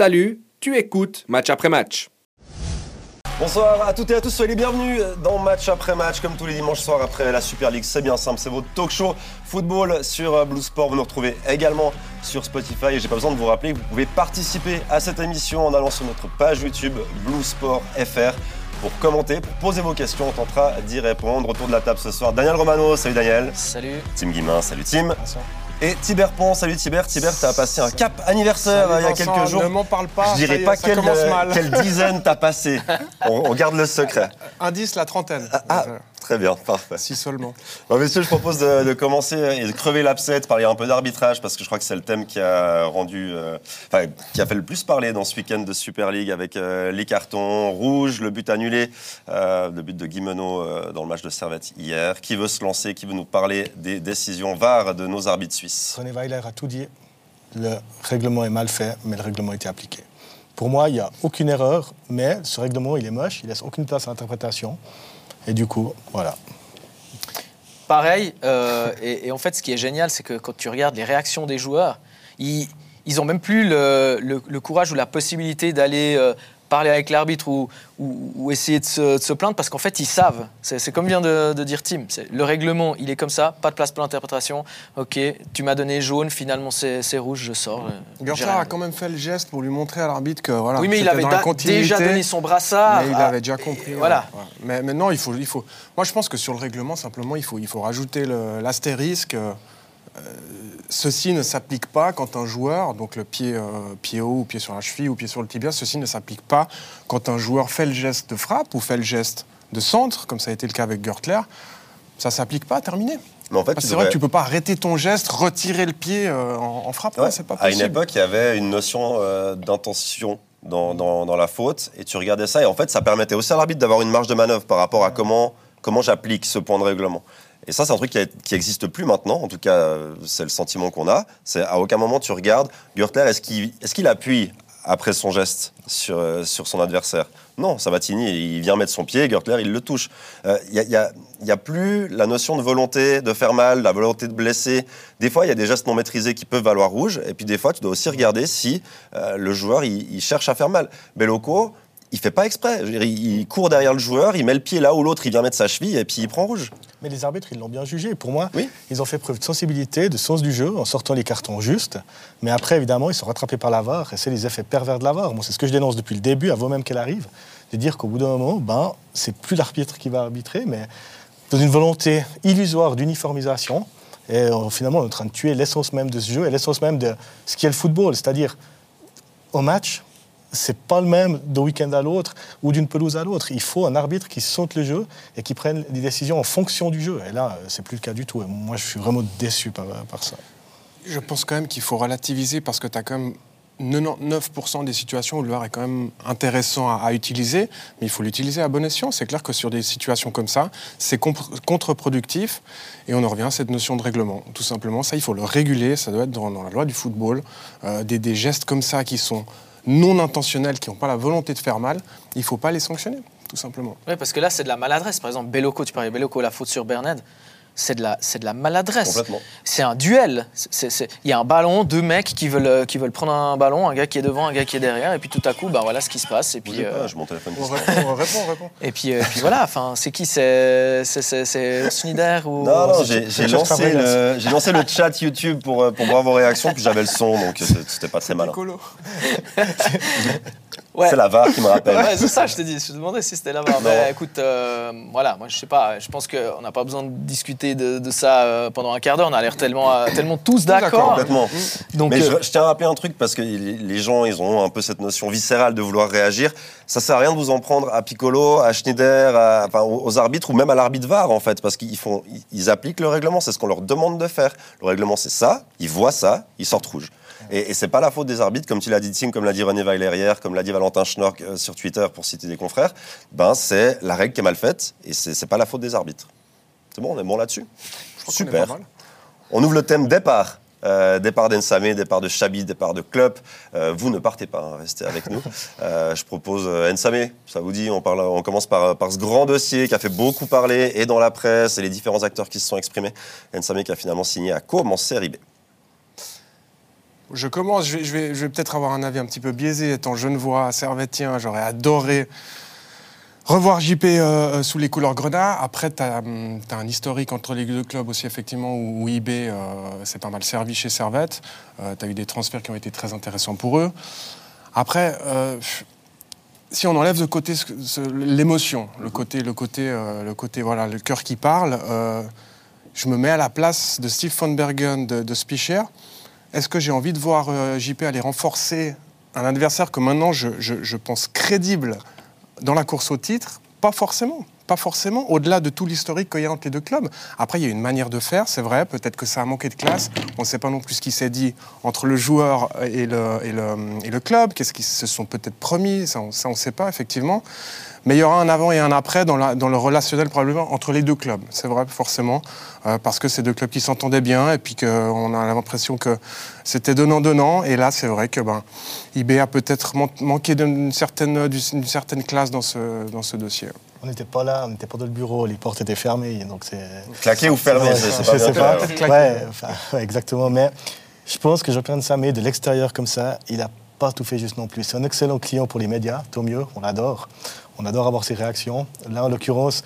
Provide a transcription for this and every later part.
Salut, tu écoutes match après match. Bonsoir à toutes et à tous, soyez les bienvenus dans Match après match, comme tous les dimanches soirs après la Super League. C'est bien simple, c'est votre talk show football sur Blue Sport. Vous nous retrouvez également sur Spotify et j'ai pas besoin de vous rappeler que vous pouvez participer à cette émission en allant sur notre page YouTube Blue Sport FR pour commenter, pour poser vos questions. On tentera d'y répondre. Autour de la table ce soir, Daniel Romano. Salut Daniel. Salut. Tim Guimin. Salut Tim. Et Tiber Pont, salut Tiber. Tiber, t'as passé un cap anniversaire il y a quelques jours. Ne m'en parle pas. Je dirais pas quelle, quelle, dizaine t'as passé. On, garde le secret. Indice, la trentaine. Ah, ah Très bien, parfait. Si seulement. Bon, messieurs, je propose de, commencer et de crever l'abcès, parler un peu d'arbitrage, parce que je crois que c'est le thème qui a rendu, euh, enfin, qui a fait le plus parler dans ce week-end de Super League avec euh, les cartons rouges, le but annulé, euh, le but de Guimeno dans le match de Servette hier. Qui veut se lancer Qui veut nous parler des décisions VAR de nos arbitres suisses? René Weiler a tout dit. Le règlement est mal fait, mais le règlement a été appliqué. Pour moi, il n'y a aucune erreur, mais ce règlement, il est moche, il laisse aucune place à l'interprétation. Et du coup, voilà. Pareil, euh, et, en fait, ce qui est génial, c'est que quand tu regardes les réactions des joueurs, ils n'ont même plus le, courage ou la possibilité d'aller euh, parler avec l'arbitre ou, ou, essayer de se, plaindre parce qu'en fait, ils savent. C'est comme vient de, dire Tim. Le règlement, il est comme ça, pas de place pour l'interprétation. Ok, tu m'as donné jaune, finalement c'est rouge, je sors. Euh, Gertler a quand même fait le geste pour lui montrer à l'arbitre que voilà. Oui, mais il avait déjà donné son brassard. Mais il avait déjà compris. voilà. Mais maintenant, il faut, il faut. Moi, je pense que sur le règlement, simplement, il faut, il faut rajouter l'astérisque. Euh, ceci ne s'applique pas quand un joueur, donc le pied, euh, pied haut ou pied sur la cheville ou pied sur le tibia, ceci ne s'applique pas quand un joueur fait le geste de frappe ou fait le geste de centre, comme ça a été le cas avec Gertler. Ça s'applique pas, terminé. En fait, c'est vrai que tu peux pas arrêter ton geste, retirer le pied euh, en, frappe. c'est pas possible. À une époque, il y avait une notion euh, d'intention dans, dans, la faute, et tu regardais ça, et en fait, ça permettait aussi à l'arbitre d'avoir une marge de manœuvre par rapport à comment, comment j'applique ce point de règlement. Et ça, c'est un truc qui n'existe plus maintenant. En tout cas, c'est le sentiment qu'on a. C'est à aucun moment tu regardes Gürtler, est-ce qu'il appuie après son geste sur, euh, son adversaire? Non, Sabatini, il vient mettre son pied, Gürtler, il le touche. Il euh, n'y a, plus la notion de volonté de faire mal, la volonté de blesser. Des fois, il y a des gestes non maîtrisés qui peuvent valoir rouge. Et puis des fois, tu dois aussi regarder si euh, le joueur, il, il, cherche à faire mal. Belloco, il fait pas exprès. il court derrière le joueur, il met le pied là où l'autre, il vient mettre sa cheville et puis il prend rouge. Mais les arbitres, ils l'ont bien jugé. Pour moi, ils ont fait preuve de sensibilité, de sens du jeu en sortant les cartons justes. Mais après, évidemment, ils sont rattrapés par la VAR et c'est les effets pervers de la VAR. c'est ce que je dénonce depuis le début, avant même qu'elle arrive, de dire qu'au bout d'un moment, ben, c'est plus l'arbitre qui va arbitrer, mais dans une volonté illusoire d'uniformisation. Et finalement, on est en train de tuer l'essence même de ce jeu et l'essence même de ce qu'est le football. C'est-à-dire, au match, c'est pas le même d'un week-end à l'autre ou d'une pelouse à l'autre. Il faut un arbitre qui sente le jeu et qui prenne des décisions en fonction du jeu. Et là, c'est plus le cas du tout. Moi, je suis vraiment déçu par, ça. Je pense quand même qu'il faut relativiser parce que tu as quand même 99% des situations où le VAR est quand même intéressant à, utiliser, mais il faut l'utiliser à bon escient. C'est clair que sur des situations comme ça, c'est contre-productif et on en revient à cette notion de règlement. Tout simplement, ça, il faut le réguler, ça doit être dans, la loi du football. Euh, des gestes comme ça qui sont non intentionnels qui n'ont pas la volonté de faire mal, il ne faut pas les sanctionner, tout simplement. Oui, parce que là, c'est de la maladresse. Par exemple, Belloco, tu parlais de Belloco, la faute sur Bernard c'est de la, c'est de la maladresse. C'est un duel. Il y a un ballon, deux mecs qui veulent, euh, qui veulent prendre un ballon, un gars qui est devant, un gars qui est derrière, et puis tout à coup, bah voilà ce qui se passe. Et puis, euh, je mon téléphone. On répond, on répond, on répond. Et puis, euh, puis voilà. Enfin, c'est qui C'est c'est ou Non, non. J'ai lancé le, j'ai lancé le chat YouTube pour pour voir vos réactions, puis j'avais le son, donc c'était pas très malin. C'est la VAR qui me rappelle. Ouais, c'est ça, je te dis. Je te demandais si c'était la VAR. Mais écoute, euh, voilà, moi je sais pas. Je pense qu'on n'a pas besoin de discuter de, ça euh, pendant un quart d'heure. On a l'air tellement, euh, tellement tous d'accord. Complètement. Donc, Mais je, tiens à rappeler un truc parce que les gens, ils ont un peu cette notion viscérale de vouloir réagir. Ça sert à rien de vous en prendre à Piccolo, à Schneider, enfin, aux arbitres ou même à l'arbitre VAR en fait, parce qu'ils font, ils appliquent le règlement. C'est ce qu'on leur demande de faire. Le règlement, c'est ça. Ils voient ça, ils sortent rouge. Et, et c'est pas la faute des arbitres, comme tu l'as dit Tim, comme l'a dit René Weiler hier, comme l'a dit Valentin Schnork euh, sur Twitter pour citer des confrères. Ben c'est la règle qui est mal faite et c'est pas la faute des arbitres. C'est bon, on est bon là-dessus. Super. On, ouvre le thème départ. Euh, départ d'Ensame, départ de Chabi, départ de Club. Euh, vous ne partez pas, hein, restez avec nous. je propose Ensame, ça vous dit, on, parle, on commence par, par, ce grand dossier qui a fait beaucoup parler, et dans la presse, et les différents acteurs qui se sont exprimés. Ensame qui a finalement signé à commencer en série B. Je commence, je vais, peut-être avoir un avis un petit peu biaisé. Étant genevois, servetien, j'aurais adoré revoir JP euh, euh, sous les couleurs grenat. Après, tu as, un historique entre les deux clubs aussi, effectivement, où, où IB euh, s'est pas mal servi chez Servette. tu as eu des transferts qui ont été très intéressants pour eux. Après, si on enlève de côté l'émotion, le côté, le côté, le côté, voilà, le cœur qui parle, je me mets à la place de Steve von Bergen de, de Spicher. Est-ce que j'ai envie de voir JP aller renforcer un adversaire que maintenant je, je pense crédible dans la course au titre, pas forcément. Pas forcément, au-delà de tout l'historique qu'il y a entre les deux clubs. Après, il y a une manière de faire, c'est vrai, peut-être que ça a manqué de classe. On ne sait pas non plus ce qui s'est dit entre le joueur et le, et le, et le club, qu'est-ce qu'ils se sont peut-être promis, ça on ne sait pas, effectivement. Mais il y aura un avant et un après dans, la, dans le relationnel probablement entre les deux clubs. C'est vrai, forcément, euh, parce que c'est deux clubs qui s'entendaient bien et puis qu'on a l'impression que c'était donnant-donnant. Et là, c'est vrai que ben, IB a peut-être manqué d'une certaine, d'une certaine classe dans ce, dans ce dossier. On n'était pas là, on n'était pas dans le bureau, les portes étaient fermées. Donc c'est... Claqué ou fermé, c'est pas, sais pas. Ouais, enfin, exactement. Mais je pense que Jean-Pierre Samé, de l'extérieur comme ça, il n'a pas tout fait juste non plus. C'est un excellent client pour les médias, tant mieux, on l'adore. On adore avoir ses réactions. Là, en l'occurrence,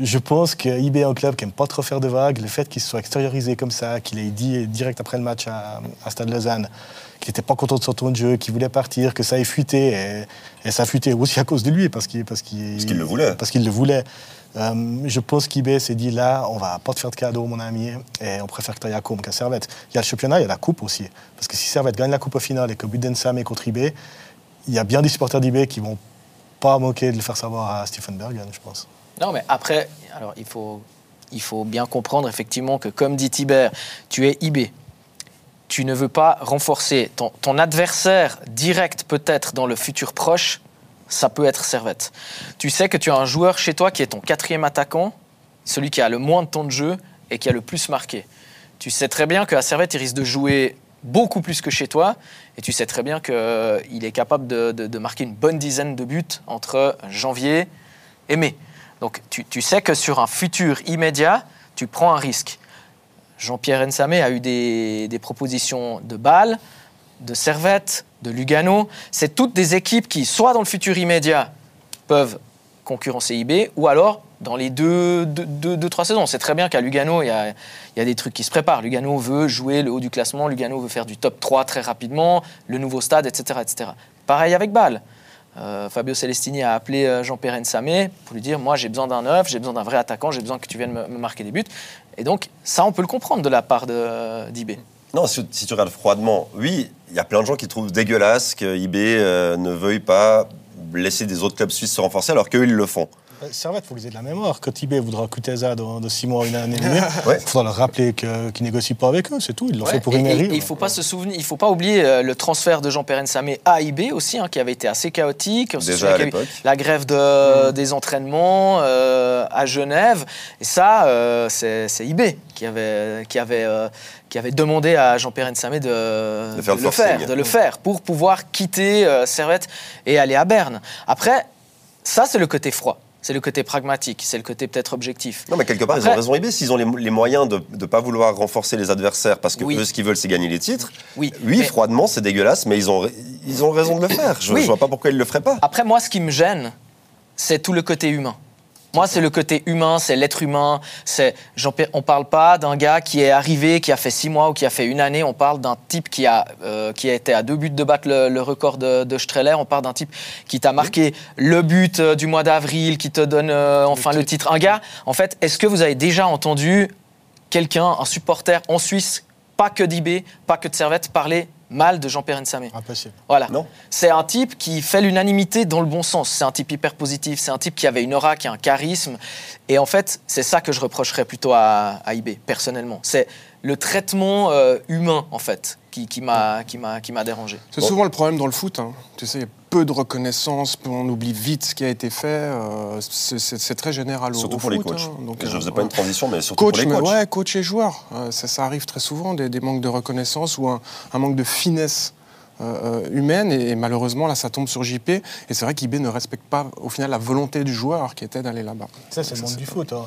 je pense que IB est un club qui n'aime pas trop faire de vagues. Le fait qu'il soit extériorisé comme ça, qu'il ait dit direct après le match à, Stade Lausanne qu'il n'était pas content de son tour de jeu, qu'il voulait partir, que ça ait fuité. Et, ça a fuité aussi à cause de lui, parce qu'il parce qu'il le voulait. Parce qu'il le voulait. Euh, je pense qu'IB s'est dit là, on va pas te faire de cadeau, mon ami, et on préfère que tu ailles à qu'à Servette. Il y a le championnat, il y a la Coupe aussi. Parce que si Servette gagne la Coupe au final et que Budensam est contre IB, il y a bien des supporters d'IB qui vont pas manquer de le faire savoir à Stephen Bergen, je pense. Non, mais après, alors il faut, il faut bien comprendre effectivement que, comme dit Tibert, tu es IB. Tu ne veux pas renforcer ton, ton adversaire direct, peut-être dans le futur proche, ça peut être Servette. Tu sais que tu as un joueur chez toi qui est ton quatrième attaquant, celui qui a le moins de temps de jeu et qui a le plus marqué. Tu sais très bien qu'à Servette, il risque de jouer beaucoup plus que chez toi. Et tu sais très bien qu'il est capable de, marquer une bonne dizaine de buts entre janvier et mai. Donc tu, sais que sur un futur immédiat, tu prends un risque. Jean-Pierre Nsamé a eu des, des, propositions de Bâle, de Servette, de Lugano. C'est toutes des équipes qui, soit dans le futur immédiat, peuvent concurrencer IB, ou alors dans les deux, deux, trois saisons. C'est très bien qu'à Lugano, il y, a, il y, a, des trucs qui se préparent. Lugano veut jouer le haut du classement, Lugano veut faire du top 3 très rapidement, le nouveau stade, etc. etc. Pareil avec Bâle. Euh, Fabio Celestini a appelé euh, Jean-Pierre Samé pour lui dire Moi, j'ai besoin d'un neuf, j'ai besoin d'un vrai attaquant, j'ai besoin que tu viennes me, marquer des buts. Et donc, ça, on peut le comprendre de la part d'IB. Non, si, tu regardes froidement, oui, il y a plein de gens qui trouvent dégueulasse que IB euh, ne veuille pas laisser des autres clubs suisses se renforcer alors qu'eux, ils le font. Euh, Servette, il faut qu'ils aient de la mémoire. Quand Tibet voudra ça dans, dans six mois, une année et demie, il faudra leur rappeler qu'ils ne négocient pas avec eux, c'est tout. Ils l'ont fait pour une Il ne faut pas se souvenir, il faut pas oublier euh, le transfert de Jean-Pierre Samé à IB aussi, hein, qui avait été assez chaotique. Déjà à la grève de, mm. des entraînements euh, à Genève. Et ça, c'est IB qui avait, qui avait, qui avait demandé à Jean-Pierre Samé de, de, le faire, de le faire pour pouvoir quitter Servette et aller à Berne. Après, ça, c'est le côté froid c'est le côté pragmatique, c'est le côté peut-être objectif. Non, mais quelque part, ils ont raison IB. S'ils ont les, moyens de ne pas vouloir renforcer les adversaires parce que eux, ce qu'ils veulent, c'est gagner les titres, oui, oui froidement, c'est dégueulasse, mais ils ont, ils ont raison de le faire. Je ne vois pas pourquoi ils ne le feraient pas. Après, moi, ce qui me gêne, c'est tout le côté humain. Moi, c'est le côté humain, c'est l'être humain. C'est, on parle pas d'un gars qui est arrivé, qui a fait six mois ou qui a fait une année. On parle d'un type qui a, euh, qui a été à deux buts de battre le, record de, de, Streller. On parle d'un type qui t'a marqué le but euh, du mois d'avril, qui te donne euh, enfin le titre. Un gars, en fait, est-ce que vous avez déjà entendu quelqu'un, un supporter en Suisse, pas que d'IB, pas que de Servette, parler mal de Jean-Pierre Nsamé. Impossible. Voilà. C'est un type qui fait l'unanimité dans le bon sens. C'est un type hyper positif. C'est un type qui avait une aura, qui a un charisme. Et en fait, c'est ça que je reprocherais plutôt à, à IB, personnellement. C'est le traitement euh, humain, en fait, qui, qui m'a dérangé. C'est souvent le problème dans le foot. Hein. Tu sais, peu de reconnaissance, on oublie vite ce qui a été fait. Euh, c'est très général surtout au, pour les coachs. Hein, donc, je ne faisais pas une transition, mais surtout pour les coachs. ouais, coach et joueur. Euh, ça, arrive très souvent, des, manques de reconnaissance ou un, manque de finesse. humaine et, malheureusement là ça tombe sur JP et c'est vrai qu'IB ne respecte pas au final la volonté du joueur qui était d'aller là-bas. Ça c'est le monde du foot. Hein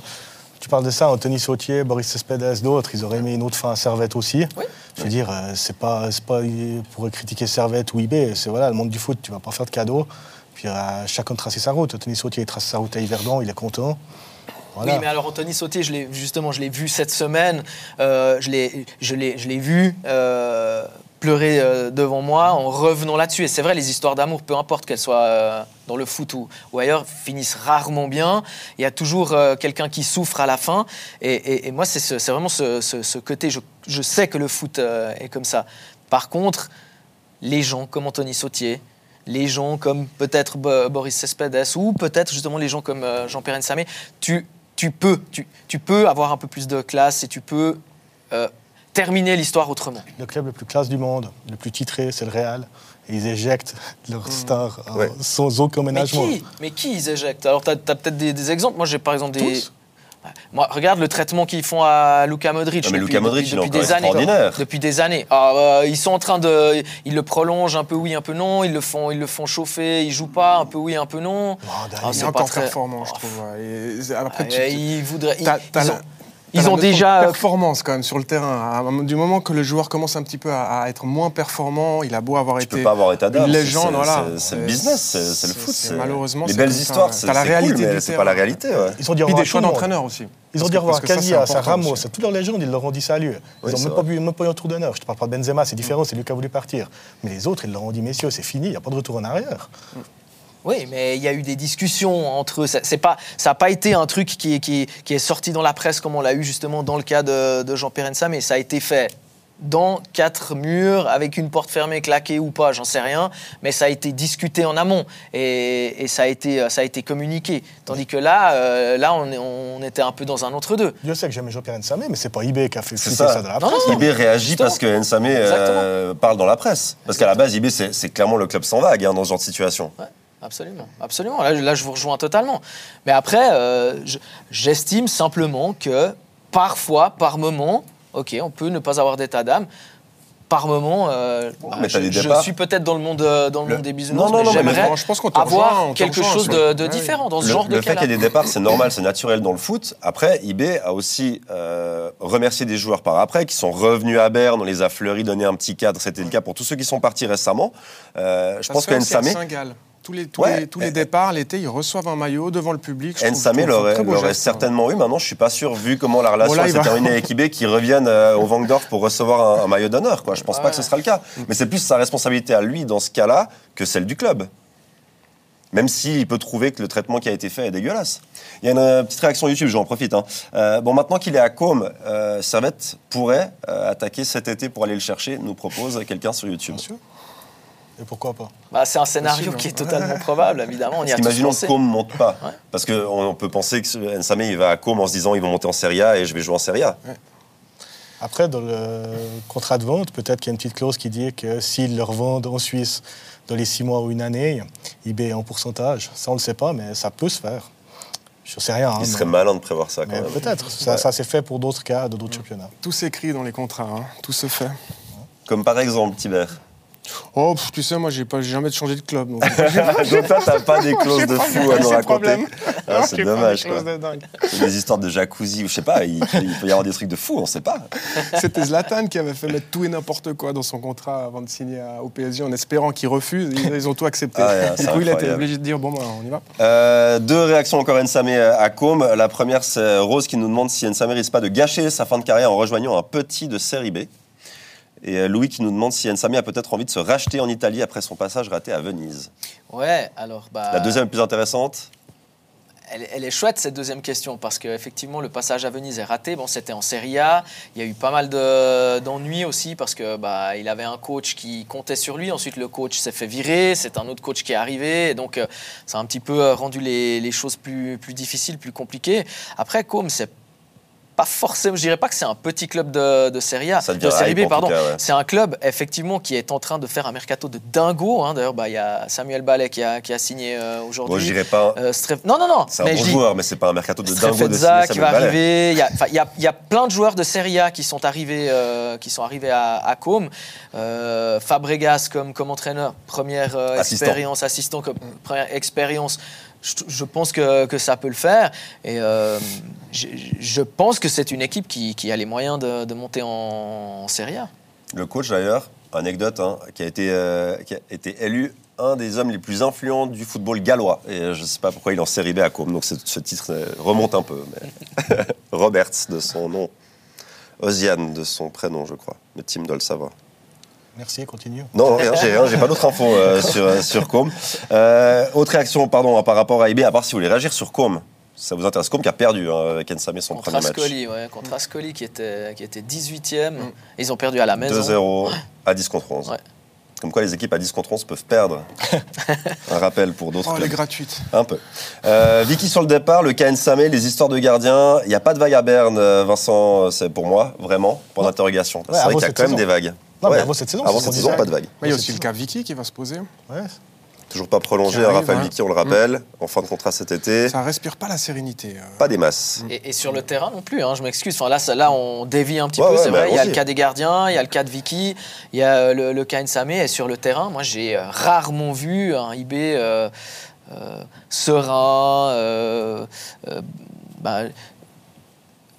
tu parles de ça, Anthony Sautier, Boris Cespedes, d'autres, ils auraient mis une autre fin à Servette aussi. Je veux dire, euh, c'est pas, pas pour critiquer Servette ou eBay, c'est voilà, le monde du foot, tu vas pas faire de cadeaux. Puis euh, chacun tracer sa route. Anthony Sautier, il trace sa route à Yverdon, il est content. Oui, mais alors Anthony Sautier, je justement, je l'ai vu cette semaine, euh, je l'ai vu euh, pleurer euh, devant moi en revenant là-dessus. Et c'est vrai, les histoires d'amour, peu importe qu'elles soient euh, dans le foot ou, ailleurs, finissent rarement bien. Il y a toujours quelqu'un qui souffre à la fin. Et, moi, c'est vraiment ce, côté, je, sais que le foot est comme ça. Par contre, les gens comme Anthony Sautier, les gens comme peut-être Boris Cespedes ou peut-être justement les gens comme Jean-Pierre Samé, tu peux, tu, peux avoir un peu plus de classe et tu peux euh, terminer l'histoire autrement. Le club le plus classe du monde, le plus titré, c'est le Real. Et ils éjectent leurs hmm. stars euh, sans aucun ménagement. Mais qui, Mais qui ils éjectent? Alors, tu as, peut-être des, exemples? Moi, j'ai par exemple des. Moi, regarde le traitement qu'ils font à Luka Modric. mais depuis, Modric, depuis, des années. Depuis des années. Ah, euh, ils sont en train de, ils le prolongent un peu oui, un peu non. Ils le font, ils le font chauffer. Ils jouent pas un peu oui, un peu non. Ah, c'est encore très... performant, je trouve. Et après, ah, ils voudraient. Ils ont déjà euh, performance quand même sur le terrain. Du moment que le joueur commence un petit peu à, être moins performant, il a beau avoir été pas avoir une légende, voilà. C'est le business, c'est le foot. Malheureusement, les belles histoires, c'est la réalité, cool, c'est pas la réalité. Ouais. Ils ont dit des choix d'entraîneur aussi. Ils ont dit au revoir à Casillas, à Ramos, à toutes leurs légendes, ils leur ont dit salut. Ils n'ont même pas, même pas eu un tour d'honneur. Je te parle pas de Benzema, c'est différent, c'est lui qui a voulu partir. Mais les autres, ils leur ont dit messieurs, c'est fini, il n'y a pas de retour en arrière. Oui, mais il y a eu des discussions entre eux. Ça n'a pas été un truc qui, est sorti dans la presse comme on l'a eu justement dans le cas de, Jean-Pierre mais ça a été fait dans quatre murs, avec une porte fermée, claquée ou pas, j'en sais rien, mais ça a été discuté en amont et, ça, a été, ça a été communiqué. Tandis que là, euh, là on, était un peu dans un autre deux. Je sais que j'aime Jean-Pierre Nsamé, mais c'est pas eBay qui a fait ça. ça. de la presse. eBay réagit parce que Nsamé euh, parle dans la presse. Parce qu'à la base, eBay, c'est clairement le club sans vague hein, dans ce genre de situation. Absolument, absolument. Là, je vous rejoins totalement. Mais après, euh, j'estime simplement que parfois, par moment, ok, on peut ne pas avoir d'état d'âme. Par moment, euh, bah, je, suis peut-être dans le monde, euh, dans le, monde des business, mais, j'aimerais avoir quelque chose de, différent dans ce genre de Le fait qu'il y ait des départs, c'est normal, c'est naturel dans le foot. Après, eBay a aussi remercié des joueurs par après qui sont revenus à Berne, on les a fleuris, donné un petit cadre. C'était le cas pour tous ceux qui sont partis récemment. je pense que Nsame tous les, tous les, tous les départs, l'été, ils reçoivent un maillot devant le public. Nsame l'aurait certainement eu. Maintenant, je suis pas sûr, vu comment la relation s'est terminée avec IB, qu'ils reviennent euh, au Vangdorf pour recevoir un, maillot d'honneur. Je pense pas que ce sera le cas. Mais c'est plus sa responsabilité à lui dans ce cas-là que celle du club. Même s'il peut trouver que le traitement qui a été fait est dégueulasse. Il y a une euh, petite réaction YouTube, j'en profite. Hein. Euh, bon, maintenant qu'il est à Com, Servette pourrait attaquer cet été pour aller le chercher, nous propose quelqu'un sur YouTube. Bien sûr. Et pourquoi pas bah, C'est un scénario qui est totalement probable, évidemment. On y a Imaginons que Com ne monte pas. Parce qu'on peut penser que Nsame il va à Com en se disant ils vont monter en Serie A et je vais jouer en Serie A. Après, dans le contrat de vente, peut-être qu'il y a une petite clause qui dit que s'ils le revendent en Suisse dans les six mois ou une année, il est en pourcentage. Ça, on ne le sait pas, mais ça peut se faire. Je ne sais rien. il serait malin de prévoir ça. Peut-être. Ça, ça s'est fait pour d'autres cas, d'autres championnats. Tout s'écrit dans les contrats. Hein. Tout se fait. Comme par exemple, Tibert. Oh, tu sais, moi, j'ai pas jamais changé de club. Donc, donc toi, t'as pas des clauses de fou à nous raconter. Ah, c'est dommage. Quoi. Des histoires de jacuzzi ou je sais pas. Il, peut y avoir des trucs de fou, on sait pas. C'était Zlatan qui avait fait mettre tout et n'importe quoi dans son contrat avant de signer au PSG en espérant qu'il refuse. Ils, ont tout accepté. Ah, du coup, il a été obligé de dire bon, bah, on y va. Euh, deux réactions encore Nsame à Com. La première, c'est Rose qui nous demande si Nsame risque pas de gâcher sa fin de carrière en rejoignant un petit de série B. Et euh, Louis qui nous demande si Nsami a peut-être envie de se racheter en Italie après son passage raté à Venise. Ouais, alors. Bah, La deuxième plus intéressante elle, est chouette cette deuxième question parce qu'effectivement le passage à Venise est raté. Bon, c'était en Serie A. Il y a eu pas mal d'ennuis aussi parce que bah, il avait un coach qui comptait sur lui. Ensuite, le coach s'est fait virer. C'est un autre coach qui est arrivé. donc, euh, ça a un petit peu euh, rendu les, choses plus, plus difficiles, plus compliquées. Après, comme c'est pas forcément, je dirais pas que c'est un petit club de, de Serie A, de Serie B, pardon. C'est un club effectivement qui est en train de faire un mercato de dingo. Hein. D'ailleurs, bah, il y a Samuel Ballet qui a, qui a signé euh, aujourd'hui. Moi, je dirais pas. Euh, non, non, non. C'est un bon joueur, mais c'est pas un mercato de dingo de qui va arriver. Il y, a, il, y a, il y, a, plein de joueurs de Serie A qui sont arrivés, euh, qui sont arrivés à, à Com. Fabregas comme, comme entraîneur, première expérience, assistant comme première expérience je, pense que, ça peut le faire. Et euh, je, pense que c'est une équipe qui, a les moyens de, monter en, Serie A. Le coach, d'ailleurs, anecdote, hein, qui, a été, euh, qui a été élu un des hommes les plus influents du football gallois. Et je ne sais pas pourquoi il est en série B à Côme, donc ce titre remonte un peu. Roberts, de son nom. Oziane, de son prénom, je crois. Mais Tim doit le savoir. Merci, continue. Non, rien, j'ai pas d'autres infos euh, sur, euh, sur Com. Euh, autre réaction, pardon, par rapport à IB, à part si vous voulez réagir sur Com. Ça vous intéresse Com qui a perdu hein, avec Ensame son contre premier Ascoli, Ouais, contre Ascoli qui était, qui était 18e. Mm. Ils ont perdu à la maison. 2-0 à 10 contre 11. Comme quoi les équipes à 10 contre 11 peuvent perdre. Un rappel pour d'autres. Oh, elle est gratuite. Un peu. Vicky sur le départ, le KN Samé, les histoires de gardiens. Il n'y a pas de vague à Berne, Vincent, c'est pour moi, vraiment, pour d'interrogation. c'est vrai qu'il y a quand même des vagues. Non, mais avant cette saison, avant cette saison pas de vague. il y a aussi le cas Vicky qui va se poser. Ouais. Toujours pas prolongé, à Raphaël Vicky, on le rappelle, mm. en fin de contrat cet été. Ça respire pas la sérénité. Euh. Pas des masses. Et, sur le terrain non plus, hein, je m'excuse. Enfin, là, là, on dévie un petit peu, c'est vrai. Il y a le cas des gardiens, il y a le cas de Vicky, il y a euh, le, le cas Samé. Et sur le terrain, moi, j'ai euh, rarement vu un IB euh, euh, serein.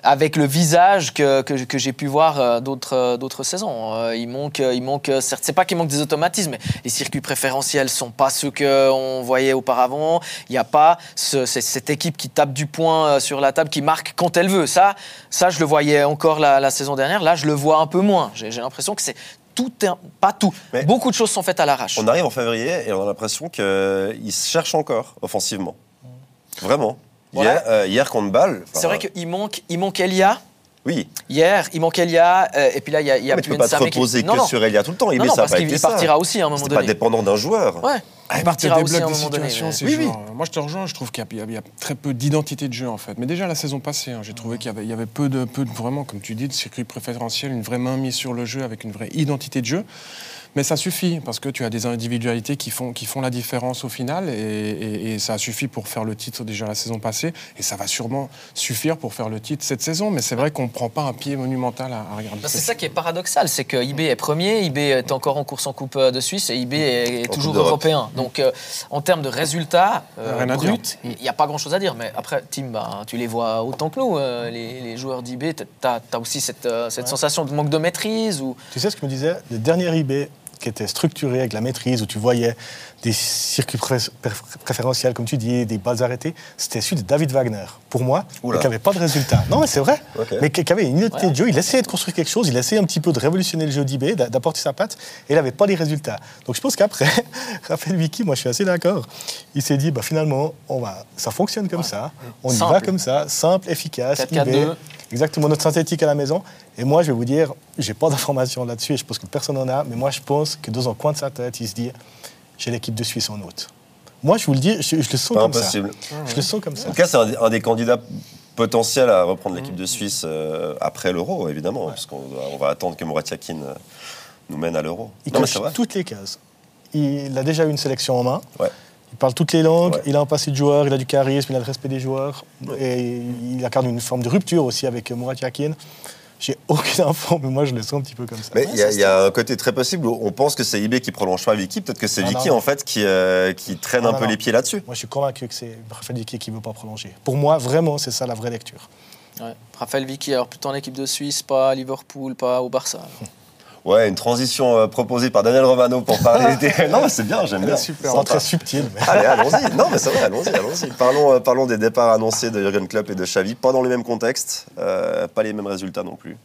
Avec le visage que, que, j'ai pu voir euh, d'autres euh, d'autres saisons. Euh, il manque, il manque certes, c'est pas qu'il manque des automatismes, mais les circuits préférentiels sont pas ceux qu'on voyait auparavant. Il n'y a pas cette équipe qui tape du poing sur la table, qui marque quand elle veut. Ça, ça je le voyais encore la, saison dernière. Là, je le vois un peu moins. J'ai l'impression que c'est tout, pas tout. Mais Beaucoup de choses sont faites à l'arrache. On arrive en février et on a l'impression qu'ils se cherchent encore offensivement. Vraiment. Hier, euh, hier contre Bâle. C'est vrai qu'il manque, il manque Elia. Oui. Hier, il manque Elia, euh, et puis là, il y a, il y a mais tu peux pas te reposer que sur Elia tout le temps. Il non, non, parce qu'il partira aussi à un moment donné. pas dépendant d'un joueur. Ouais. Il partira aussi à un moment donné. Oui, oui. Moi, je te rejoins. Je trouve qu'il y, a très peu d'identité de jeu en fait. Mais déjà la saison passée, hein, j'ai trouvé qu'il y, y avait, peu de, peu de vraiment, comme tu dis, de circuit préférentiel, une vraie main mise sur le jeu avec une vraie identité de jeu. Mais ça suffit, parce que tu as des individualités qui font, qui font la différence au final, et, et, ça a suffi pour faire le titre déjà la saison passée, et ça va sûrement suffire pour faire le titre cette saison, mais c'est vrai qu'on ne prend pas un pied monumental à, regarder. Bah, c'est ça qui est paradoxal, c'est que IB est premier, IB est encore en course en Coupe euh, de Suisse, et IB est, toujours européen. Donc euh, en termes de résultats euh, bruts, il n'y a pas grand-chose à dire, mais après, Tim, bah, tu les vois autant que nous, les, joueurs d'IB, tu as, aussi cette, cette sensation de manque de maîtrise ou... Tu sais ce que me disait le dernier IB qui était structuré avec la maîtrise, où tu voyais des circuits préférentiels, comme tu dis, des balles arrêtées, c'était celui de David Wagner, pour moi, qui n'avait pas de résultat. Non, mais c'est vrai, mais qui avait une unité de jeu, il essayait de construire quelque chose, il essayait un petit peu de révolutionner le jeu d'IB, d'apporter sa patte, et il n'avait pas les résultats. Donc je pense qu'après, Raphaël Vicky, moi je suis assez d'accord, il s'est dit, bah, finalement, on va, ça fonctionne comme ça, on y va comme ça, simple, efficace, IB, exactement notre synthétique à la maison. Et moi, je vais vous dire, j'ai pas d'informations là-dessus et je pense que personne n'en a, mais moi, je pense que dans un coin de sa tête, il se dit j'ai l'équipe de Suisse en août. Moi, je vous le dis, je, le sens comme impossible. ça. Je le sens comme ça. En tout cas, c'est un, des candidats potentiels à reprendre l'équipe de Suisse euh, après l'Euro, évidemment, parce qu'on on va attendre que Murat Yakin euh, nous mène à l'Euro. Il coche toutes les cases. Il a déjà eu une sélection en main. Il parle toutes les langues, il a un passé de joueur, il a du charisme, il a le respect des joueurs. Et il incarne une forme de rupture aussi avec Murat Yakin. J'ai aucune info, mais moi je le sens un petit peu comme ça. Mais il y, a un côté très possible où on pense que c'est IB qui prolonge pas Vicky, peut-être que c'est ah, Vicky en fait qui, euh, qui traîne un peu les pieds là-dessus. Moi je suis convaincu que c'est Raphaël Vicky qui ne veut pas prolonger. Pour moi, vraiment, c'est ça la vraie lecture. Raphaël Vicky, alors plutôt en équipe de Suisse, pas à Liverpool, pas au Barça. Ouais, une transition euh, proposée par Daniel Romano pour parler des. Non, mais c'est bien, j'aime bien. Super, c'est très subtil. Allez, allons-y. Non, mais c'est vrai, allons-y, allons-y. Parlons, euh, parlons des départs annoncés de Jurgen Klopp et de Xavi. Pas dans les mêmes contextes, euh, pas les mêmes résultats non plus.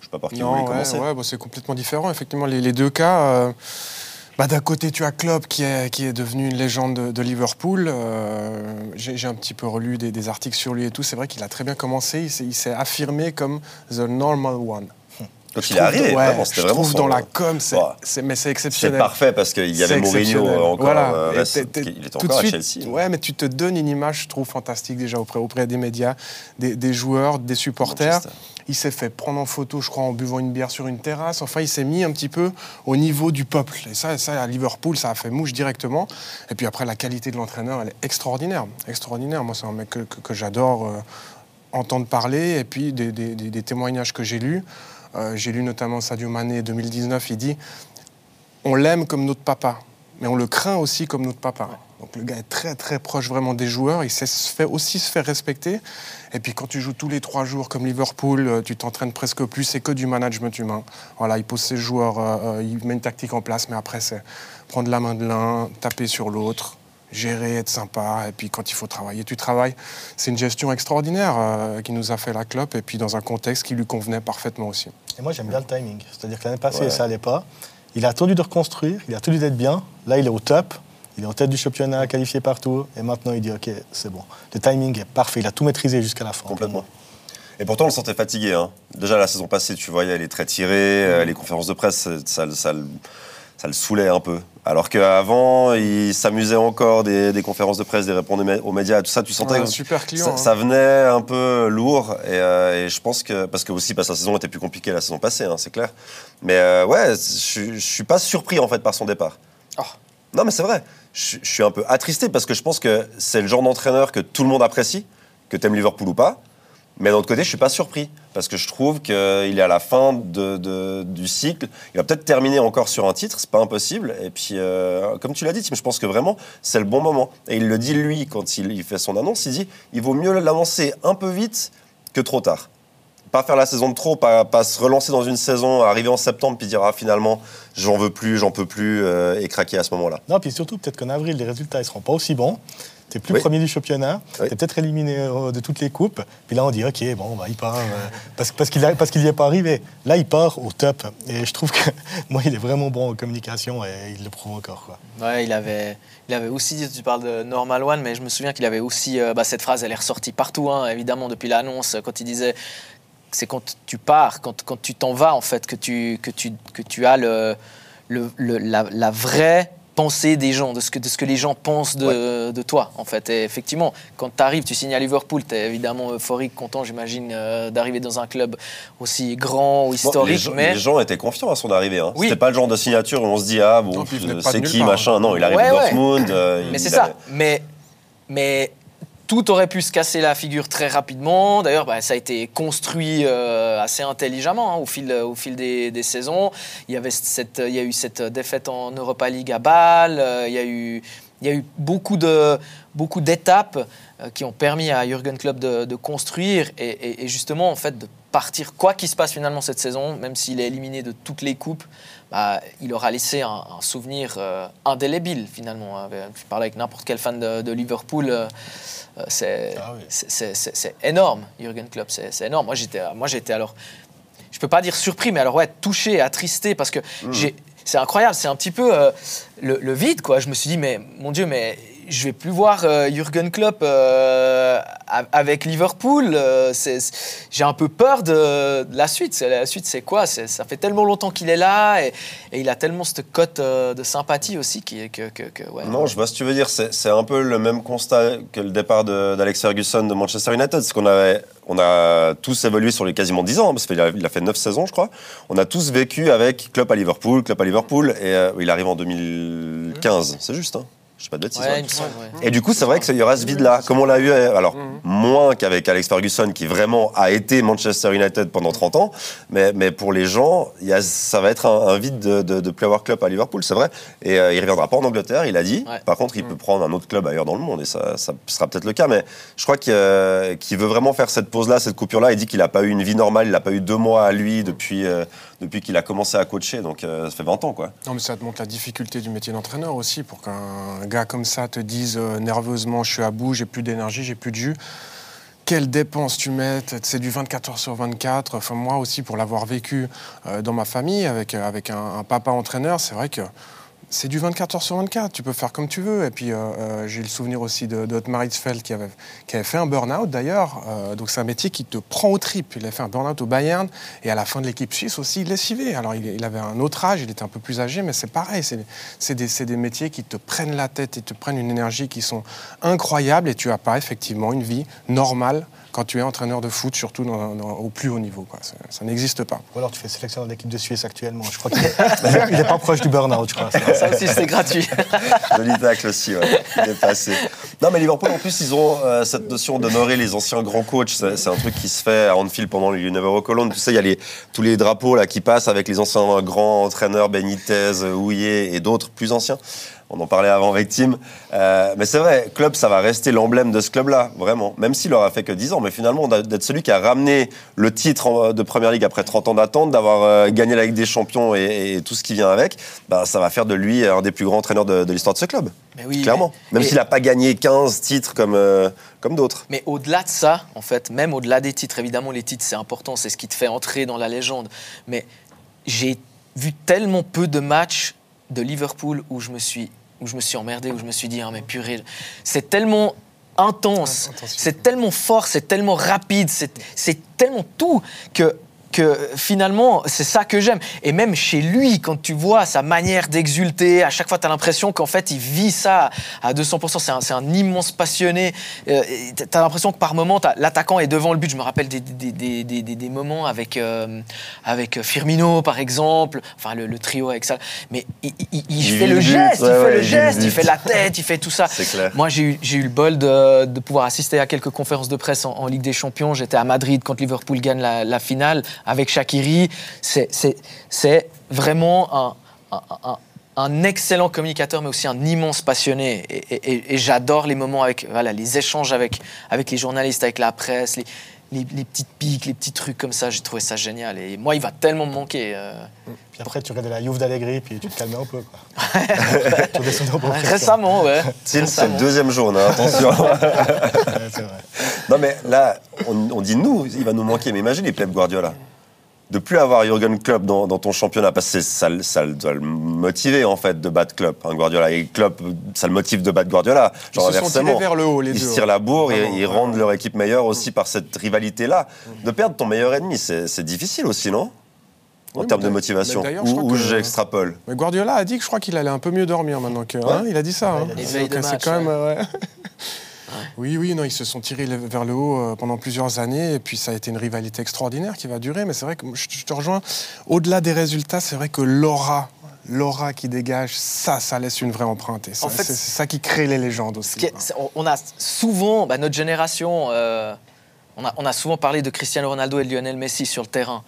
Je sais pas par qui vous voulez commencer. Ouais, c'est complètement différent. Effectivement, les, deux cas. Bah, D'un côté, tu as Klopp qui est, qui est devenu une légende de, Liverpool. J'ai un petit peu relu des, des, articles sur lui et tout. C'est vrai qu'il a très bien commencé. Il s'est affirmé comme the normal one. Donc il est arrivé, vraiment, c'était vraiment. Je trouve dans la com, c'est, mais c'est exceptionnel. C'est parfait parce qu'il y avait Mourinho encore. Voilà. Euh, il est encore à Chelsea. Ouais, mais tu te donnes une image, je trouve, fantastique déjà auprès, auprès des médias, des, des joueurs, des supporters. Il s'est fait prendre en photo, je crois, en buvant une bière sur une terrasse. Enfin, il s'est mis un petit peu au niveau du peuple. Et ça, ça à Liverpool, ça a fait mouche directement. Et puis après, la qualité de l'entraîneur, elle est extraordinaire. Extraordinaire. Moi, c'est un mec que, que, j'adore euh, entendre parler. Et puis, des, des, des témoignages que j'ai lus. Euh, j'ai lu notamment Sadio Mané 2019, il dit On l'aime comme notre papa, mais on le craint aussi comme notre papa. Donc le gars est très très proche vraiment des joueurs, il sait se fait aussi se faire respecter. Et puis quand tu joues tous les trois jours comme Liverpool, euh, tu t'entraînes presque plus, c'est que du management humain. Voilà, il pose ses joueurs, euh, il met une tactique en place, mais après c'est prendre la main de l'un, taper sur l'autre, gérer, être sympa, et puis quand il faut travailler, tu travailles. C'est une gestion extraordinaire qui nous a fait la clope, et puis dans un contexte qui lui convenait parfaitement aussi. Et moi j'aime bien le timing, c'est-à-dire que l'année passée ça allait pas. Il a attendu de reconstruire, il a attendu d'être bien. Là, il est au top. Il est en tête du championnat, qualifié partout. Et maintenant, il dit OK, c'est bon. Le timing est parfait. Il a tout maîtrisé jusqu'à la fin. Complètement. Et pourtant, on le sentait fatigué. Hein. Déjà, la saison passée, tu voyais, il est très tiré. Euh, les conférences de presse, ça, ça, ça, le saoulait un peu. Alors qu'avant, il s'amusait encore des, conférences de presse, des répondre aux médias, tout ça. Tu sentais que super client, ça, hein. venait un peu lourd. Euh, et, je pense que. Parce que aussi, parce que la saison était plus compliquée la saison passée, hein, c'est clair. Mais euh, ouais, je, je suis pas surpris en fait par son départ. Oh. Non, mais c'est vrai je, suis un peu attristé parce que je pense que c'est le genre d'entraîneur que tout le monde apprécie, que tu aimes Liverpool ou pas. Mais d'un autre côté, je suis pas surpris parce que je trouve qu'il est à la fin du cycle. Il va peut-être terminer encore sur un titre, c'est pas impossible. Et puis, euh, comme tu l'as dit, je pense que vraiment c'est le bon moment. Et il le dit lui quand il, fait son annonce. Il dit il vaut mieux l'annoncer un peu vite que trop tard pas faire la saison de trop, pas, se relancer dans une saison, arriver en septembre puis dire ah, finalement j'en veux plus, j'en peux plus euh, et craquer à ce moment-là. Non, puis surtout peut-être qu'en avril les résultats ne seront pas aussi bons. Tu n'es plus premier du championnat, tu es peut-être éliminé euh, de toutes les coupes. Puis là, on dit, OK, bon, bah, il part, euh, parce, parce qu'il n'y est pas arrivé. Là, il part au top. Et je trouve que, moi, il est vraiment bon en communication et il le prouve encore. Quoi. Ouais, il avait, il avait aussi, tu parles de Normal One, mais je me souviens qu'il avait aussi, bah, cette phrase, elle est ressortie partout, hein, évidemment, depuis l'annonce, quand il disait c'est quand tu pars, quand, quand tu t'en vas, en fait, que tu, que tu, que tu as le, le, la, vraie pensée des gens, de ce que, de ce que les gens pensent de, de toi, en fait. Et effectivement, quand tu arrives, tu signes à Liverpool, tu es évidemment euphorique, content, j'imagine, euh, d'arriver dans un club aussi grand ou historique. les, gens, mais... les gens étaient confiants à son arrivée. Hein. C'était pas le genre de signature où on se dit, ah bon, c'est qui, machin. Non, il arrive de Dortmund. Euh, mais c'est ça. Mais, mais tout aurait pu se casser la figure très rapidement. D'ailleurs, bah, ça a été construit euh, assez intelligemment hein, au fil, des, saisons. Il y, avait cette, il y a eu cette défaite en Europa League à Bâle. Euh, il, y a eu, il y a eu beaucoup, de, beaucoup d'étapes euh, qui ont permis à Jürgen Klopp de, construire et, justement en fait de partir quoi qu'il se passe finalement cette saison, même s'il est éliminé de toutes les coupes. Bah, il aura laissé un, souvenir indélébile finalement. Je parlais avec n'importe quel fan de, Liverpool. Euh, ah c'est énorme, Jürgen Klopp, c'est énorme. Moi, j'étais, moi, j'étais alors, je peux pas dire surpris, mais alors ouais, touché, attristé, parce que mmh. c'est incroyable, c'est un petit peu euh, le, le, vide, quoi. Je me suis dit, mais mon Dieu, mais je vais plus voir euh, Jürgen Klopp euh, avec Liverpool. Euh, j'ai un peu peur de, la suite. La suite, c'est quoi? Ça fait tellement longtemps qu'il est là et, il a tellement cette cote de sympathie aussi qui, que, que, Non, je vois ce que tu veux dire. C'est un peu le même constat que le départ d'Alex Ferguson de Manchester United. C'est qu'on avait, on a tous évolué sur les quasiment 10 ans, hein, parce qu'il a, il a fait 9 saisons, je crois. On a tous vécu avec Klopp à Liverpool, Klopp à Liverpool, et il arrive en 2015. C'est juste, hein je sais pas de bêtises. Hein. Et du coup, c'est vrai qu'il y aura ce vide-là. Comme on l'a eu, alors, mhm. moins qu'avec Alex Ferguson, qui vraiment a été Manchester United pendant 30 ans, mais, mais pour les gens, y a, ça va être un, vide de, de, de Play Club à Liverpool, c'est vrai. Et euh, il reviendra pas en Angleterre, il a dit. Par contre, il peut mhm. prendre un autre club ailleurs dans le monde, et ça, ça sera peut-être le cas. Mais je crois qu'il euh, veut vraiment faire cette pause-là, cette coupure-là. Il dit qu'il n'a pas eu une vie normale, il n'a pas eu deux mois à lui depuis, euh, depuis qu'il a commencé à coacher, donc ça fait 20 ans, quoi. Non, mais ça te montre la difficulté du métier d'entraîneur aussi, pour qu'un gars comme ça te dise euh, nerveusement je suis à bout, j'ai plus d'énergie, j'ai plus de jus. Quelles dépenses tu mets? C'est du 24 heures sur 24. Enfin, moi aussi, pour l'avoir vécu euh, dans ma famille avec, euh, avec un papa entraîneur, c'est vrai que c'est du 24 heures sur 24, tu peux faire comme tu veux. Et puis, euh, euh, j'ai le souvenir aussi de, de qui avait, fait un burn-out d'ailleurs. Euh, donc, c'est un métier qui te prend au trip. Il a fait un burn-out au Bayern et à la fin de l'équipe suisse aussi, il lessivé. Alors, il, avait un autre âge, il était un peu plus âgé, mais c'est pareil. C'est des, des, métiers qui te prennent la tête et te prennent une énergie qui sont incroyables et tu n'as pas effectivement une vie normale quand tu es entraîneur de foot, surtout au plus haut niveau. Quoi. Ça, n'existe pas. Ou alors tu fais sélection dans l'équipe de Suisse actuellement. Je crois qu'il n'est pas proche du burn-out, je crois. Ça, aussi, c'est gratuit. Joli tacle aussi, ouais. il est passé. Non, mais Liverpool, en plus, ils ont euh, cette notion d'honorer les anciens grands coachs. C'est, un truc qui se fait à Anfield pendant les Never Cologne. Tu sais, il y a les, tous les drapeaux là, qui passent avec les anciens grands entraîneurs, Benitez, Houillet et d'autres plus anciens. On en parlait avant avec Tim. Euh, mais c'est vrai, club, ça va rester l'emblème de ce club-là, vraiment. Même s'il aura fait que 10 ans. Mais finalement, d'être celui qui a ramené le titre de Première Ligue après 30 ans d'attente, d'avoir euh, gagné la Ligue des Champions et, tout ce qui vient avec, bah, ça va faire de lui un des plus grands entraîneurs de, l'histoire de ce club. Mais oui, Clairement. Même s'il n'a pas gagné 15 titres comme, euh, comme d'autres. Mais au-delà de ça, en fait, même au-delà des titres, évidemment, les titres, c'est important, c'est ce qui te fait entrer dans la légende. Mais j'ai vu tellement peu de matchs de Liverpool où je me suis où je me suis emmerdé, où je me suis dit, ah mais purée, c'est tellement intense, c'est tellement fort, c'est tellement rapide, c'est tellement tout que que finalement, c'est ça que j'aime. Et même chez lui, quand tu vois sa manière d'exulter, à chaque fois, tu as l'impression qu'en fait, il vit ça à 200%. C'est un, un, immense passionné. Euh, tu as l'impression que par moment, l'attaquant est devant le but. Je me rappelle des, des, des, des moments avec, euh, avec Firmino, par exemple, enfin le, trio avec ça. Mais il, fait le geste, il fait le geste, il fait la tête, il fait tout ça. Clair. Moi, j'ai eu, eu, le bol de, de, pouvoir assister à quelques conférences de presse en, Ligue des Champions. J'étais à Madrid quand Liverpool gagne la, la finale avec Shakiri. C'est vraiment un, excellent communicateur, mais aussi un immense passionné. Et, j'adore les moments avec voilà, les échanges avec, avec les journalistes, avec la presse, les, petites piques, les petits trucs comme ça. J'ai trouvé ça génial. Et moi, il va tellement me manquer. Euh. Puis après, tu regardes la Juve d'Allegri, puis tu te calmes un peu. Quoi. Récemment, ouais. C'est le deuxième jour, attention. Non, mais là, on, on, dit nous, il va nous manquer. Mais imaginez Pep Guardiola de plus avoir Jürgen Klopp dans, ton championnat parce que ça, ça, doit le motiver en fait de battre Klopp. Hein, Guardiola et Klopp, ça le motive de battre Guardiola. Genre ils se vers le haut, les ils se tirent la bourre et ils rendent leur équipe meilleure aussi par cette rivalité là. De perdre ton meilleur ennemi, c'est difficile aussi, non? En termes de motivation, où, j'extrapole. Guardiola a dit que je crois qu'il allait un peu mieux dormir maintenant que. Hein, il a dit ça. Hein. C'est quand même. Oui, oui, non, ils se sont tirés vers le haut euh, pendant plusieurs années, et puis ça a été une rivalité extraordinaire qui va durer. Mais c'est vrai que je te rejoins. Au-delà des résultats, c'est vrai que l'aura l'aura qui dégage, ça, ça laisse une vraie empreinte. C'est ça qui crée les légendes aussi. on a souvent, bah, notre génération, euh, on, a, on, a, souvent parlé de Cristiano Ronaldo et de Lionel Messi sur le terrain.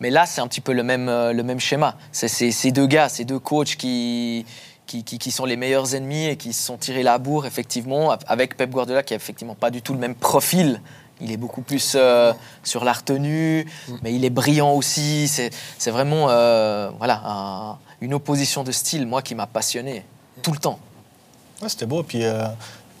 Mais là, c'est un petit peu le même, euh, le même schéma. C'est ces deux gars, ces deux coachs qui, qui, sont les meilleurs ennemis et qui se sont tirés la bourre, effectivement, avec Pep Guardiola qui n'a effectivement pas du tout le même profil. Il est beaucoup plus euh, sur la retenue, mais il est brillant aussi. C'est vraiment euh, voilà, une opposition de style, moi, qui m'a passionné tout le temps. C'était beau. Puis, euh,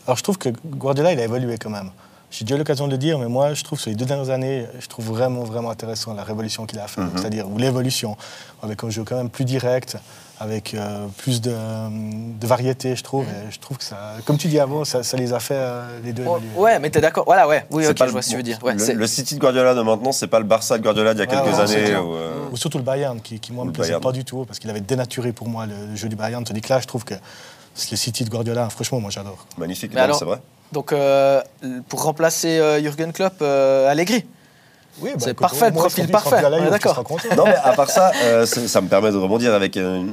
alors, je trouve que Guardiola, il a évolué quand même. J'ai déjà eu l'occasion de le dire, mais moi, je trouve, sur les deux dernières années, je trouve vraiment, vraiment intéressant la révolution qu'il a faite, mhm. c'est-à-dire, ou l'évolution, avec un jeu quand même plus direct, avec euh, plus de, de, variété, je trouve. Et je trouve que ça, comme tu dis avant, ça, ça les a fait euh, les deux. Oh, ouais, mais t'es d'accord. Voilà, ouais. Oui, ok, je vois ce que tu veux dire. Ouais, le, City de Guardiola de maintenant, c'est pas le Barça de Guardiola d'il y a quelques années. Euh, ou, surtout le Bayern, qui, qui moi, me plaisait pas du tout, parce qu'il avait dénaturé pour moi le, jeu du Bayern. Tandis que là, je trouve que le City de Guardiola, franchement, moi, j'adore. Magnifique, c'est vrai. Donc, pour remplacer Jürgen Klopp, Allegri oui, bah, c'est parfait, le profil parfait. d'accord. Non, mais à part ça, euh, ça me permet de rebondir avec un,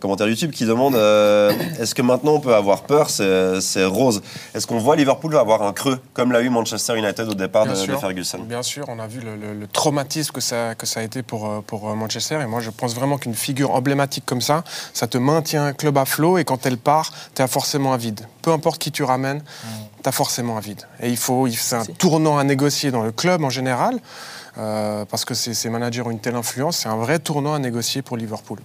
commentaire YouTube qui demande euh, est-ce que maintenant on peut avoir peur C'est Rose? Est-ce qu'on voit Liverpool avoir un creux, comme l'a eu Manchester United au départ de, Ferguson? Bien sûr, on a vu le, traumatisme que ça, que ça a été pour, euh, pour Manchester. Et moi, je pense vraiment qu'une figure emblématique comme ça, ça te maintient un club à flot. Et quand elle part, tu as forcément un vide. Peu importe qui tu ramènes, mm. Tu as forcément un vide. Et il faut, c'est un tournant à négocier dans le club en général. Euh, parce que ces, managers ont une telle influence, c'est un vrai tournant à négocier pour Liverpool.